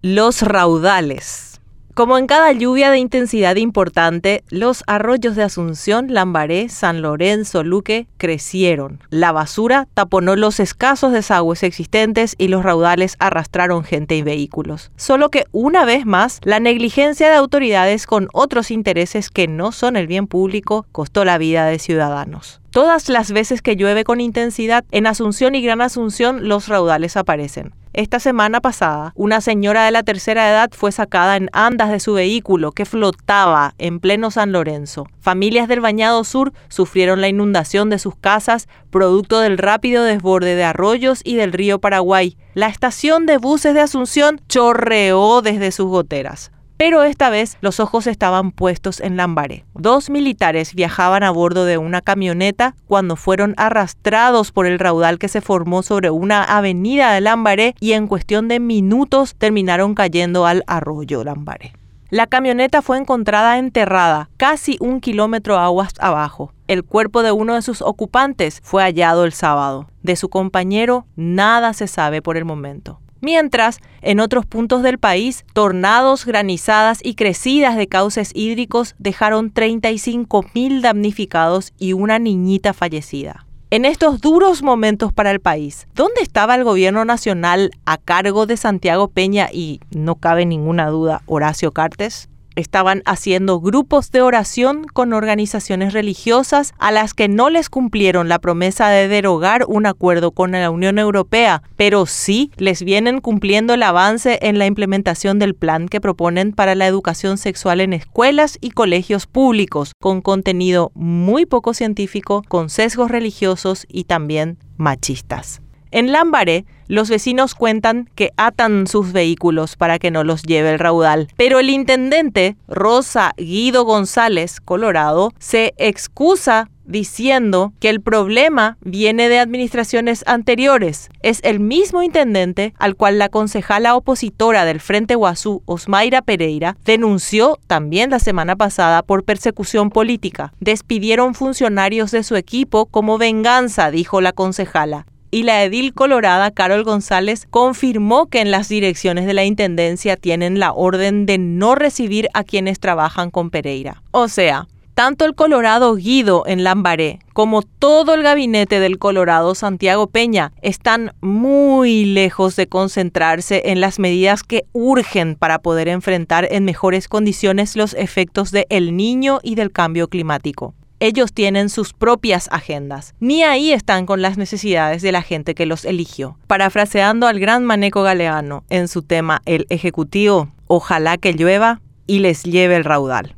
Los raudales. Como en cada lluvia de intensidad importante, los arroyos de Asunción, Lambaré, San Lorenzo, Luque crecieron. La basura taponó los escasos desagües existentes y los raudales arrastraron gente y vehículos. Solo que una vez más, la negligencia de autoridades con otros intereses que no son el bien público costó la vida de ciudadanos. Todas las veces que llueve con intensidad, en Asunción y Gran Asunción los raudales aparecen. Esta semana pasada, una señora de la tercera edad fue sacada en andas de su vehículo que flotaba en pleno San Lorenzo. Familias del Bañado Sur sufrieron la inundación de sus casas producto del rápido desborde de arroyos y del río Paraguay. La estación de buses de Asunción chorreó desde sus goteras pero esta vez los ojos estaban puestos en Lambaré. Dos militares viajaban a bordo de una camioneta cuando fueron arrastrados por el raudal que se formó sobre una avenida de Lambaré y en cuestión de minutos terminaron cayendo al arroyo Lambaré. La camioneta fue encontrada enterrada casi un kilómetro aguas abajo. El cuerpo de uno de sus ocupantes fue hallado el sábado. De su compañero nada se sabe por el momento. Mientras, en otros puntos del país, tornados, granizadas y crecidas de cauces hídricos dejaron 35.000 damnificados y una niñita fallecida. En estos duros momentos para el país, ¿dónde estaba el gobierno nacional a cargo de Santiago Peña y, no cabe ninguna duda, Horacio Cartes? Estaban haciendo grupos de oración con organizaciones religiosas a las que no les cumplieron la promesa de derogar un acuerdo con la Unión Europea, pero sí les vienen cumpliendo el avance en la implementación del plan que proponen para la educación sexual en escuelas y colegios públicos, con contenido muy poco científico, con sesgos religiosos y también machistas. En Lambaré, los vecinos cuentan que atan sus vehículos para que no los lleve el raudal, pero el intendente, Rosa Guido González, Colorado, se excusa diciendo que el problema viene de administraciones anteriores. Es el mismo intendente al cual la concejala opositora del Frente Guazú, Osmaira Pereira, denunció también la semana pasada por persecución política. Despidieron funcionarios de su equipo como venganza, dijo la concejala y la edil colorada Carol González confirmó que en las direcciones de la Intendencia tienen la orden de no recibir a quienes trabajan con Pereira. O sea, tanto el Colorado Guido en Lambaré como todo el gabinete del Colorado Santiago Peña están muy lejos de concentrarse en las medidas que urgen para poder enfrentar en mejores condiciones los efectos de El Niño y del cambio climático ellos tienen sus propias agendas. Ni ahí están con las necesidades de la gente que los eligió. Parafraseando al gran Maneco Galeano en su tema El Ejecutivo, ojalá que llueva y les lleve el raudal.